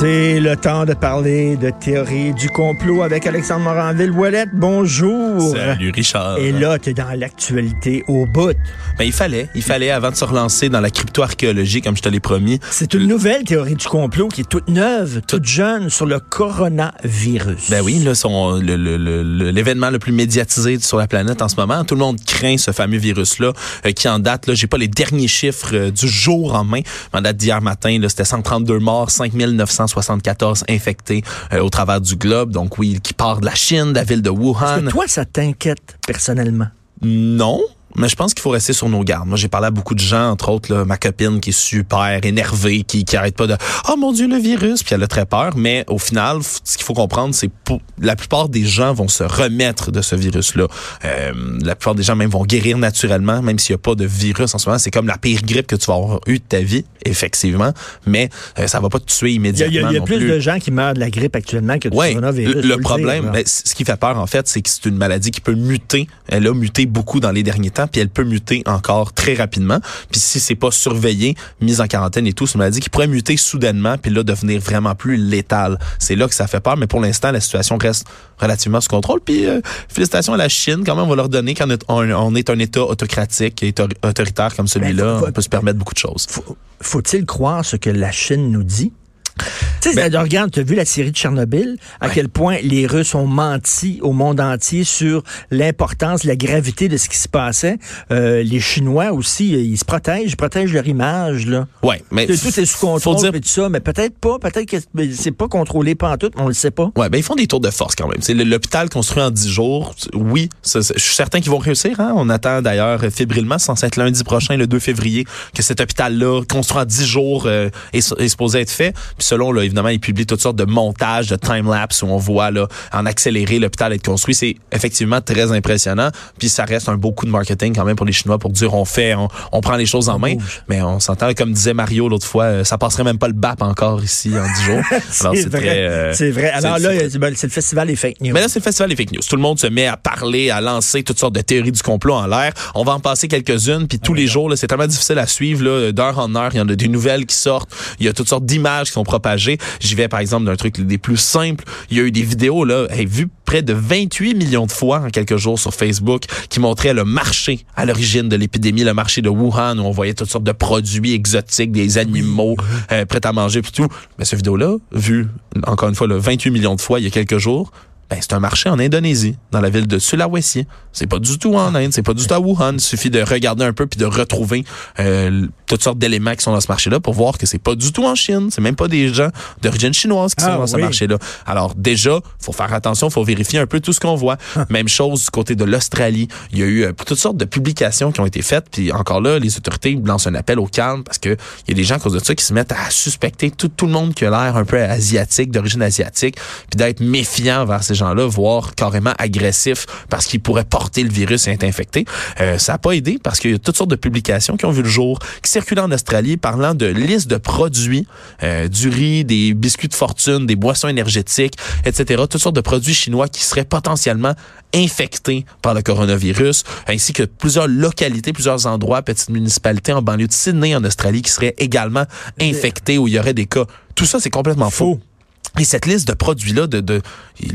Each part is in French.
C'est le temps de parler de théorie du complot avec Alexandre Moranville-Ouellette. Bonjour. Salut Richard. Et là, tu es dans l'actualité au bout. Ben, il fallait, il fallait avant de se relancer dans la crypto-archéologie comme je te l'ai promis. C'est une nouvelle théorie du complot qui est toute neuve, toute jeune sur le coronavirus. Ben oui, là, son, l'événement le, plus médiatisé sur la planète en ce moment. Tout le monde craint ce fameux virus-là euh, qui en date, là, j'ai pas les derniers chiffres euh, du jour en main, mais en date d'hier matin, là, c'était 132 morts, 5974 infectés euh, au travers du globe. Donc oui, qui part de la Chine, de la ville de Est-ce Wuhan. que toi, ça t'inquiète personnellement? Non. Mais je pense qu'il faut rester sur nos gardes. Moi, j'ai parlé à beaucoup de gens, entre autres, là, ma copine qui est super énervée, qui, qui arrête pas de « Oh mon Dieu, le virus! » Puis elle a très peur. Mais au final, ce qu'il faut comprendre, c'est pour la plupart des gens vont se remettre de ce virus-là. Euh, la plupart des gens même vont guérir naturellement, même s'il n'y a pas de virus en ce moment. C'est comme la pire grippe que tu vas avoir eu de ta vie, effectivement. Mais euh, ça va pas te tuer Il y a, immédiatement il y a- y a non plus plus. de gens qui meurent de la grippe actuellement que du Ouais, coronavirus. le, le problème, ben, ce qui fait peur en fait, c'est que c'est une maladie qui peut muter. Elle a muté beaucoup dans les derniers temps, puis elle peut muter encore très rapidement. Puis si c'est pas surveillé, mise en quarantaine et tout, c'est une maladie qui pourrait muter soudainement, puis là devenir vraiment plus létale. C'est là que ça fait peur, mais pour l'instant, la situation reste relativement sous contrôle. Puis euh, félicitations à la Chine, quand même, on va leur donner quand on est, on- est un État autocratique et autor- autoritaire comme celui-là, Ben, on peut se permettre beaucoup de choses. Faut- Faut-il croire ce que la Chine nous dit? Tu sais, Ben- regarde, tu as vu la série de Tchernobyl, à Ouais. quel point les Russes ont menti au monde entier sur l'importance, la gravité de ce qui se passait. Euh, les Chinois aussi, euh, ils se protègent, ils protègent leur image. Là. Ouais, mais Tout tout est sous contrôle dire et tout ça, mais peut-être pas, peut-être que c'est- pas contrôlé pas en tout, on le sait pas. Ouais, ben ils font des tours de force quand même. C'est l'hôpital construit en 10 jours. Oui, je suis certain qu'ils vont réussir. Hein? On attend d'ailleurs euh, fébrilement, c'est censé être lundi prochain, le 2 février, que cet hôpital-là, construit en 10 jours, euh, est, est supposé être fait. Puis selon, là, évidemment, ils publient toutes sortes de montages, de time-lapse où on voit là, en accéléré l'hôpital être construit. C'est effectivement très impressionnant. Puis ça reste un beau coup de marketing quand même pour les Chinois pour dire on fait, on, on prend les choses en main. Mais on s'entend, comme disait Mario l'autre fois, euh, ça passerait même pas le BAP encore ici en 10 jours. Alors, C'est vrai. euh, c'est vrai. Alors là, c'est- ben, c'est le festival des fake news. mais là, c'est le festival des fake news. Tout le monde se met à parler, à lancer toutes sortes de théories du complot en l'air. On va en passer quelques-unes, puis tous les jours, c'est tellement difficile à suivre. D'heure en heure, il y en a des nouvelles qui sortent. Il y a toutes sortes d'images qui sont J'y vais, par exemple, d'un truc des plus simples. Il y a eu des vidéos, là, hey, vues près de 28 millions de fois en quelques jours sur Facebook, qui montraient le marché à l'origine de l'épidémie, le marché de Wuhan, où on voyait toutes sortes de produits exotiques, des animaux euh, prêts à manger, puis tout. Mais cette vidéo-là, vue, encore une fois, là, 28 millions de fois il y a quelques jours, ben, c'est un marché en Indonésie, dans la ville de Sulawesi. C'est pas du tout en Inde, c'est pas du tout à Wuhan. Il suffit de regarder un peu puis de retrouver euh, toutes sortes d'éléments qui sont dans ce marché-là pour voir que c'est pas du tout en Chine. C'est même pas des gens d'origine chinoise qui Ah, sont dans ce marché-là. Alors déjà, faut faire attention, faut vérifier un peu tout ce qu'on voit. même chose du côté de l'Australie. Il y a eu euh, toutes sortes de publications qui ont été faites. Puis encore là, les autorités lancent un appel au calme parce que il y a des gens à cause de ça qui se mettent à suspecter tout, tout le monde qui a l'air un peu asiatique, d'origine asiatique, puis d'être méfiant vers ces gens-là, voire carrément agressif parce qu'ils pourraient porter le virus et être infectés. Euh, ça n'a pas aidé parce qu'il y a toutes sortes de publications qui ont vu le jour, qui circulent en Australie parlant de listes de produits, euh, du riz, des biscuits de fortune, des boissons énergétiques, etc. Toutes sortes de produits chinois qui seraient potentiellement infectés par le coronavirus, ainsi que plusieurs localités, plusieurs endroits, petites municipalités en banlieue de Sydney, en Australie, qui seraient également infectés où il y aurait des cas. Tout ça, c'est complètement faux. Et cette liste de produits-là, de, de,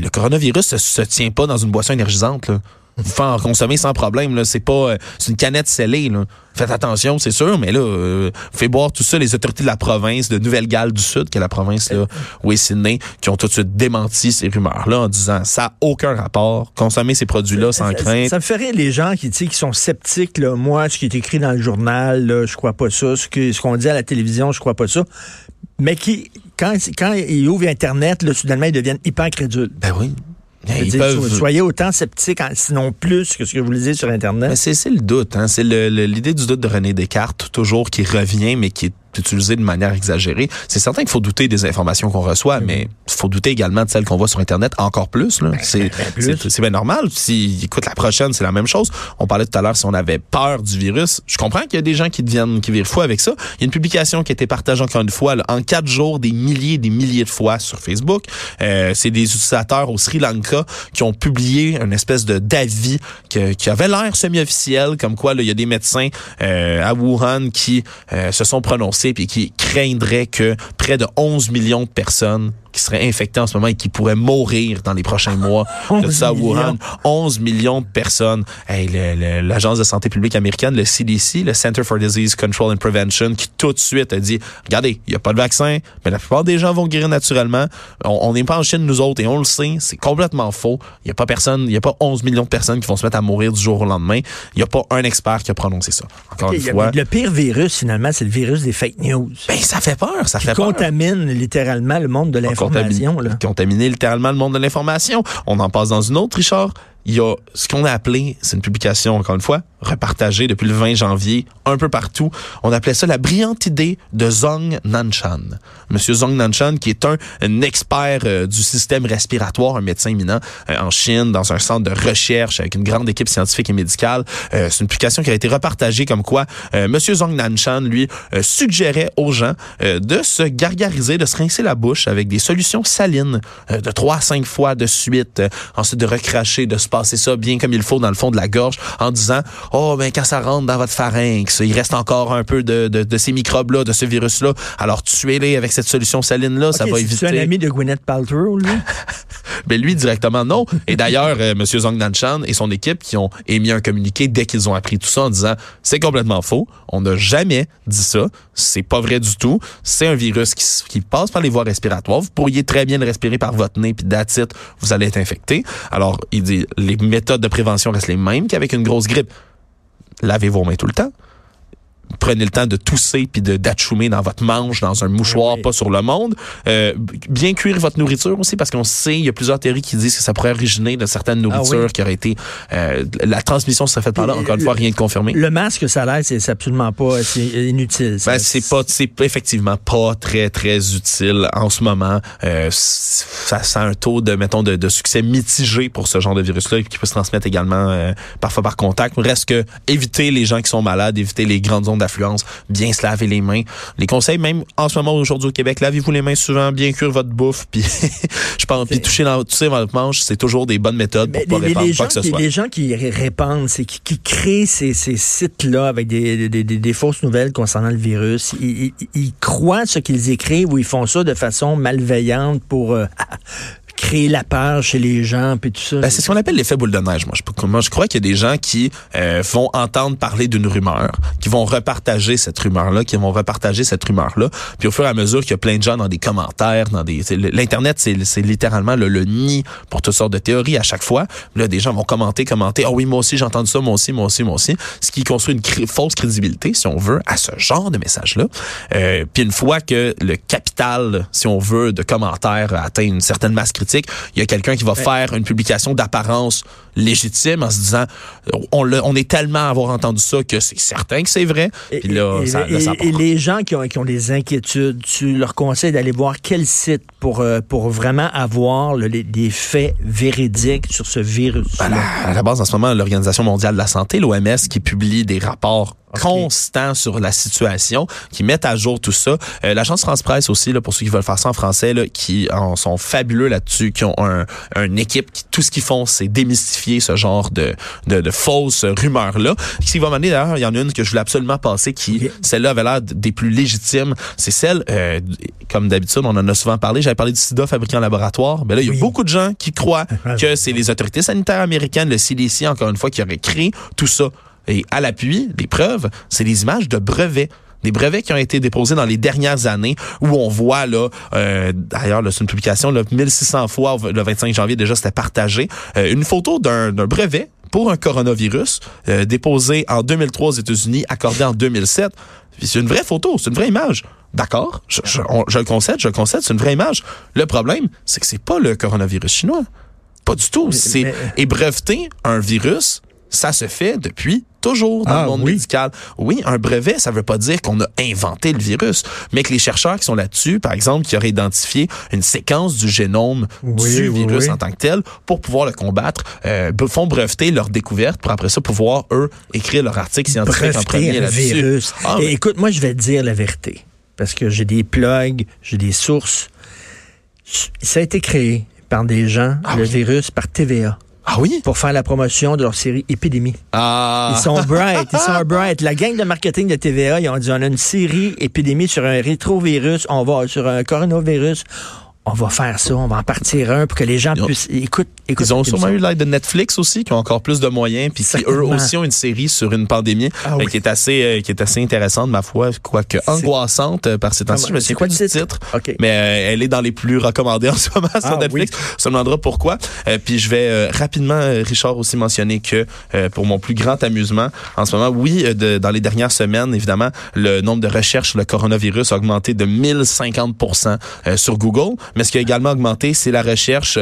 le coronavirus se, se tient pas dans une boisson énergisante. Là. Vous pouvez en consommer sans problème. Là. C'est pas euh, c'est une canette scellée. Là. Faites attention, c'est sûr, mais là, euh, faites boire tout ça les autorités de la province de Nouvelle-Galles du Sud, qui est la province là, où est Sydney, qui ont tout de suite démenti ces rumeurs-là en disant ça n'a aucun rapport. Consommer ces produits-là sans Ça- crainte. Ça me ferait les gens qui, qui sont sceptiques. Là. Moi, ce qui est écrit dans le journal, là, je crois pas ça. Ce que- ce qu'on dit à la télévision, je crois pas ça. Mais qui, quand, quand ils ouvrent Internet, là, soudainement, ils deviennent hyper crédules. Ben oui. Ils Ils peuvent... Soyez autant sceptiques, en- sinon plus que ce que vous lisez sur Internet. C'est le doute, hein. c'est l'idée du doute de René Descartes toujours qui revient, mais qui est utilisé de manière exagérée. C'est certain qu'il faut douter des informations qu'on reçoit, mais il faut douter également de celles qu'on voit sur Internet encore plus. c'est ben plus. c'est- bien normal. Si, écoute, la prochaine, c'est la même chose. On parlait tout à l'heure si on avait peur du virus. Je comprends qu'il y a des gens qui deviennent, qui virent fous avec ça. Il y a une publication qui a été partagée encore une fois, là, en quatre jours, des milliers et des milliers de fois sur Facebook. Euh, c'est des utilisateurs au Sri Lanka qui ont publié une espèce de d'avis qui avait l'air semi-officiel, comme quoi là, il y a des médecins euh, à Wuhan qui euh, se sont prononcés puis qui craindraient que près de 11 millions de personnes qui seraient infectées en ce moment et qui pourraient mourir dans les prochains mois de 11 ça à Wuhan. millions. 11 millions de personnes. Hey, l'agence de santé publique américaine, le CDC, le Center for Disease Control and Prevention, qui tout de suite a dit, regardez, il n'y a pas de vaccin, mais la plupart des gens vont guérir naturellement. On n'est pas en Chine, nous autres, et on le sait, c'est complètement faux. Il n'y a pas personne, il n'y a pas 11 millions de personnes qui vont se mettre à mourir du jour au lendemain. Il n'y a pas un expert qui a prononcé ça. Encore une fois. Le pire virus, finalement, c'est le virus des fake news. Ben, ça fait peur, ça qui fait peur. contamine littéralement le monde de l'information. Là. Contaminer littéralement le monde de l'information. On en passe dans une autre, Richard. Il y a ce qu'on a appelé, c'est une publication, encore une fois, repartagée depuis le 20 janvier, un peu partout. On appelait ça la brillante idée de Zhong Nanshan. Monsieur Zhong Nanshan, qui est un, expert euh, du système respiratoire, un médecin éminent euh, en Chine, dans un centre de recherche avec une grande équipe scientifique et médicale. Euh, c'est une publication qui a été repartagée comme quoi euh, Monsieur Zhong Nanshan, lui, euh, suggérait aux gens de se gargariser, de se rincer la bouche avec des solutions salines de 3 à 5 fois de suite, ensuite de recracher, de se passer ça bien comme il faut dans le fond de la gorge en disant oh ben quand ça rentre dans votre pharynx, il reste encore un peu de, de, de ces microbes là, de ce virus là. Alors tuez-les avec cette solution saline là, ça va éviter. un ami de Gwyneth Paltrow, lui? Ben lui directement non. Et d'ailleurs, euh, Monsieur Zhong Nanshan et son équipe qui ont émis un communiqué dès qu'ils ont appris tout ça en disant c'est complètement faux. On n'a jamais dit ça. C'est pas vrai du tout. C'est un virus qui, qui passe par les voies respiratoires. Vous pourriez très bien le respirer par votre nez puis it, vous allez être infecté. Alors il dit les méthodes de prévention restent les mêmes qu'avec une grosse grippe. Lavez vos mains tout le temps. Prenez le temps de tousser puis de d'atchoumer dans votre manche, dans un mouchoir, Oui. pas sur le monde. Euh, bien cuire votre nourriture aussi, parce qu'on sait, il y a plusieurs théories qui disent que ça pourrait originer de certaines nourritures Ah oui. qui auraient été... euh, la transmission serait faite par là. Encore une le- fois, rien de confirmé. Le masque, ça l'air, c'est absolument pas, c'est inutile. Ben, c'est pas, c'est effectivement pas très, très utile en ce moment. Euh, ça, a un taux de, mettons, de, de succès mitigé pour ce genre de virus-là qui peut se transmettre également euh, parfois par contact. Reste que éviter les gens qui sont malades, éviter les grandes zones d'affluence, bien se laver les mains. Les conseils, même en ce moment aujourd'hui au Québec, lavez-vous les mains souvent, bien cuire votre bouffe, puis je pense, puis toucher dans, dans votre manche, c'est toujours des bonnes méthodes pour Mais pas les, répandre les quoi que ce soit. les gens qui ré- répandent, c'est qui, qui créent ces, ces sites-là avec des, des, des- des fausses nouvelles concernant le virus, ils, ils- ils croient ce qu'ils écrivent ou ils font ça de façon malveillante pour euh, créer la peur chez les gens puis tout ça. Ben, c'est ce qu'on appelle l'effet boule de neige. Moi, je, moi, je crois qu'il y a des gens qui euh, vont entendre parler d'une rumeur, qui vont repartager cette rumeur-là, qui vont repartager cette rumeur-là. Puis au fur et à mesure qu'il y a plein de gens dans des commentaires, dans des, l'internet, c'est, littéralement le, le nid pour toutes sortes de théories à chaque fois. Là, des gens vont commenter, commenter. Ah oui, moi aussi j'ai entendu ça, moi aussi, moi aussi, moi aussi. Ce qui construit une cré- fausse crédibilité, si on veut, à ce genre de message-là. Euh, puis une fois que le capital, si on veut, de commentaires atteint une certaine masse critique, il y a quelqu'un qui va faire une publication d'apparence légitime en se disant on, on est tellement à avoir entendu ça que c'est certain que c'est vrai. Et, Puis là, et- ça, là, et- ça et part. les gens qui ont, qui ont des inquiétudes, tu leur conseilles d'aller voir quel site pour, euh, pour vraiment avoir le- les, des faits véridiques sur ce virus. La, à la base, en ce moment, l'Organisation mondiale de la santé, l'OMS, qui publie des rapports constants sur la situation, qui mettent à jour tout ça. Euh, L'agence France-Presse aussi, là, pour ceux qui veulent faire ça en français, là, qui en sont fabuleux là-dessus, qui ont un, une équipe qui, tout ce qu'ils font, c'est démystifier ce genre de, de, de fausses rumeurs-là. Ce qui va m'amener, d'ailleurs, il y en a une que je voulais absolument passer, qui, celle-là avait l'air des plus légitimes. C'est celle, euh, comme d'habitude, on en a souvent parlé, j'avais parlé du sida fabriqué en laboratoire. Ben là, il y a Oui. beaucoup de gens qui croient que c'est les autorités sanitaires américaines, le CDC, encore une fois, qui auraient créé tout ça. Et à l'appui, les preuves, c'est les images de brevets. Des brevets qui ont été déposés dans les dernières années où on voit, là, euh, d'ailleurs, là, c'est une publication, là, 1600 fois, le 25 janvier déjà, c'était partagé, euh, une photo d'un brevet pour un coronavirus euh, déposé en 2003 aux États-Unis, accordé en 2007. C'est une vraie photo, c'est une vraie image. D'accord, je, je, on- je le concède, je le concède, c'est une vraie image. Le problème, c'est que c'est pas le coronavirus chinois. Pas du tout. C'est mais- et breveter un virus, ça se fait depuis toujours dans Ah, le monde oui. médical. Oui, un brevet, ça veut pas dire qu'on a inventé le virus, mais que les chercheurs qui sont là-dessus, par exemple, qui auraient identifié une séquence du génome Oui, du virus oui. en tant que tel pour pouvoir le combattre, euh, font breveter leur découverte pour après ça pouvoir, eux, écrire leur article scientifique en premier là-dessus. virus. Ah, mais- écoute, moi, je vais te dire la vérité. Parce que j'ai des plugs, j'ai des sources. Ça a été créé par des gens, Ah le virus, par TVA, ah oui? pour faire la promotion de leur série Épidémie. Ah. Ils sont bright, ils sont bright. La gang de marketing de TVA, ils ont dit, on a une série Épidémie sur un rétrovirus, on va sur un coronavirus. On va faire ça, on va en partir un pour que les gens Ils ont- puissent... Écoute, écoute. Ils ont sûrement eu l'aide de Netflix aussi, qui ont encore plus de moyens, puis qui eux aussi ont une série sur une pandémie Ah euh, qui est assez euh, qui est assez intéressante, ma foi, quoique angoissante euh, par ces temps-ci. Je me souviens le du titre? mais elle est dans les plus recommandés en ce moment sur Ah Netflix. On se demandera pourquoi. Puis je vais rapidement, Richard, aussi mentionner que pour mon plus grand amusement, en ce moment, oui, de- dans les dernières semaines, évidemment, le nombre de recherches sur le coronavirus a augmenté de 1050 euh, sur Google. Mais ce qui a également augmenté, c'est la recherche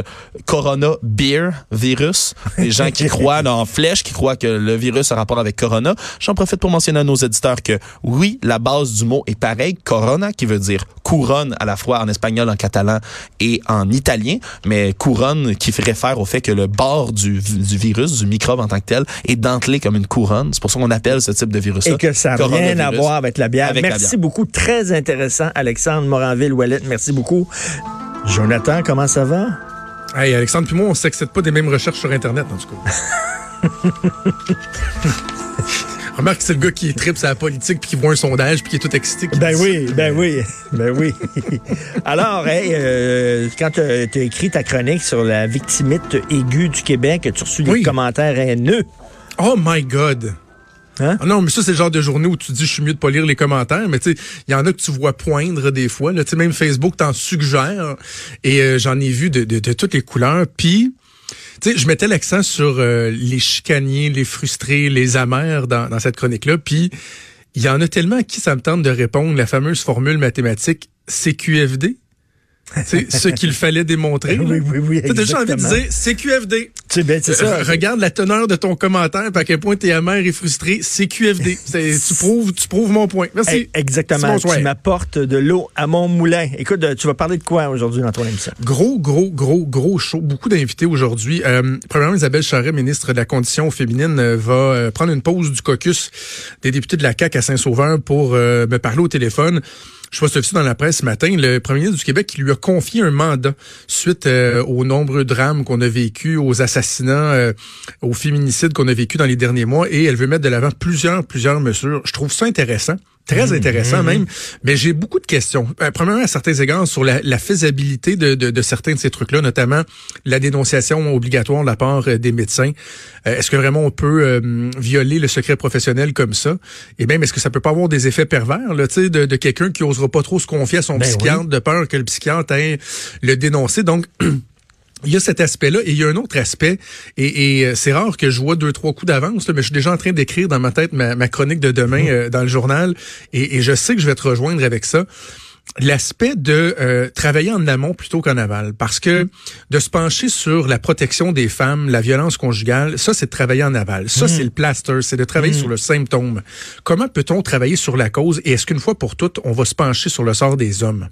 Corona Beer virus. Les gens qui croient en flèche, qui croient que le virus a rapport avec Corona. J'en profite pour mentionner à nos éditeurs que oui, la base du mot est pareille. Corona, qui veut dire couronne à la fois en espagnol, en catalan et en italien, mais couronne qui réfère au fait que le bord du, du virus, du microbe en tant que tel, est dentelé comme une couronne. C'est pour ça qu'on appelle ce type de virus Et que ça n'a rien à voir avec la bière. Avec la merci bière. beaucoup. Très intéressant, Alexandre Moranville-Wallet. Merci beaucoup. Jonathan, comment ça va? Hey, Alexandre, puis moi, on s'excède pas des mêmes recherches sur Internet, en tout cas. Remarque que c'est le gars qui tripe sa politique puis qui voit un sondage puis qui est tout excité. Ben dit- oui, ben oui, ben oui. Alors, hey, euh, quand tu as écrit ta chronique sur la victimite aiguë du Québec, tu as reçu des Oui. commentaires haineux? Oh my God! Hein? Ah non, mais ça, c'est le genre de journée où tu dis, je suis mieux de pas lire les commentaires, mais tu sais, il y en a que tu vois poindre des fois. Là, même Facebook t'en suggère. Et euh, j'en ai vu de, de, de toutes les couleurs. Puis, tu sais, je mettais l'accent sur euh, les chicaniers, les frustrés, les amers dans, dans cette chronique-là. Puis, il y en a tellement à qui ça me tente de répondre la fameuse formule mathématique CQFD. C'est ce qu'il fallait démontrer. Oui, oui, oui, Tu as déjà envie de dire CQFD. Tu sais, ben, c'est ça. Euh, regarde la teneur de ton commentaire, puis à quel point tu es amer et frustré. C'est QFD. C'est- tu, prouves, tu prouves mon point. Merci. Eh, Exactement. Tu m'apportes de l'eau à mon moulin. Écoute, euh, tu vas parler de quoi aujourd'hui dans ton émission? Gros, gros, gros, gros show. Beaucoup d'invités aujourd'hui. Euh, premièrement, Isabelle Charret, ministre de la Condition féminine, euh, va prendre une pause du caucus des députés de la CAQ à Saint-Sauveur pour euh, me parler au téléphone. Je vois ça dans la presse ce matin, le premier ministre du Québec qui lui a confié un mandat suite euh, aux nombreux drames qu'on a vécus, aux assassinats, euh, aux féminicides qu'on a vécus dans les derniers mois, et elle veut mettre de l'avant plusieurs, plusieurs mesures. Je trouve ça intéressant. Très intéressant même, mais j'ai beaucoup de questions. Euh, premièrement, à certains égards, sur la, la faisabilité de, de, de certains de ces trucs-là, notamment la dénonciation obligatoire de la part euh, des médecins. Euh, est-ce que vraiment on peut euh, violer le secret professionnel comme ça? Et même, est-ce que ça peut pas avoir des effets pervers là, tu sais, de, de quelqu'un qui osera pas trop se confier à son Ben psychiatre de peur que le psychiatre aille le dénoncer? Donc, il y a cet aspect-là et il y a un autre aspect. Et, et, euh, c'est rare que je vois deux trois coups d'avance mais je suis déjà en train d'écrire dans ma tête ma, ma chronique de demain euh, dans le journal et, et je sais que je vais te rejoindre avec ça. L'aspect de euh, travailler en amont plutôt qu'en aval. Parce que de se pencher sur la protection des femmes la violence conjugale ça c'est de travailler en aval. Ça c'est le plaster c'est de travailler sur le symptôme. Comment peut-on travailler sur la cause et est-ce qu'une fois pour toutes on va se pencher sur le sort des hommes?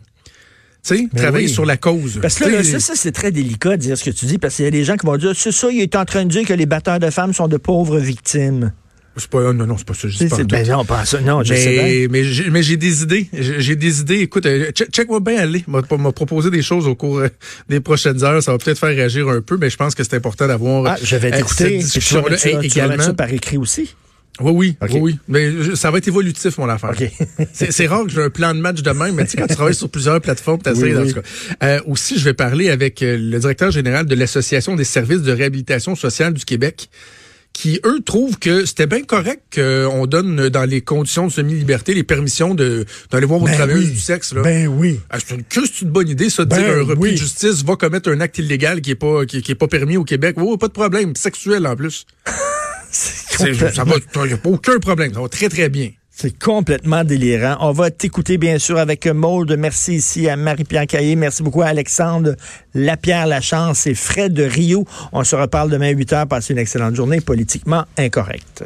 Sais, Ben travailler oui. sur la cause. Parce que là, ça, ça, c'est très délicat de dire ce que tu dis, parce qu'il y a des gens qui vont dire, c'est ça, il est en train de dire que les batteurs de femmes sont de pauvres victimes. C'est pas, non, non, c'est pas ça. je pas ben non, pas ça. Non, je sais bien. mais, mais, j'ai, des idées. J'ai, des idées. Écoute, euh, check, check-moi bien aller. M'a, m'a proposé des choses au cours euh, des prochaines heures. Ça va peut-être faire réagir un peu, mais je pense que c'est important d'avoir Ah, je vais euh, t'écouter. cette discussion-là ça- Et tu vas mettre également. ça par écrit aussi. Oui, oui, oui, oui. Mais ça va être évolutif, mon affaire. C'est, rare que j'ai un plan de match de même, mais tu sais, quand tu travailles sur plusieurs plateformes, t'as Oui. Euh, aussi, je vais parler avec euh, le directeur général de l'Association des services de réhabilitation sociale du Québec, qui, eux, trouvent que c'était bien correct qu'on donne dans les conditions de semi-liberté les permissions de d'aller voir Ben aux travailleuses oui. du sexe. Là. Ben oui. Ah, c'est une, que c'est une bonne idée, ça, de Ben dire un repris oui. de justice va commettre un acte illégal qui est pas qui, qui est pas permis au Québec. Oh, pas de problème, sexuel en plus. C'est- ça va, y a pas aucun problème, ça va très très bien. C'est complètement délirant. On va t'écouter, bien sûr, avec Maude. Merci ici à Marie-Pierre Caillé. Merci beaucoup à Alexandre Lapierre Lachance et Fred de Rio. On se reparle demain à 8 heures. Passez une excellente journée politiquement incorrecte.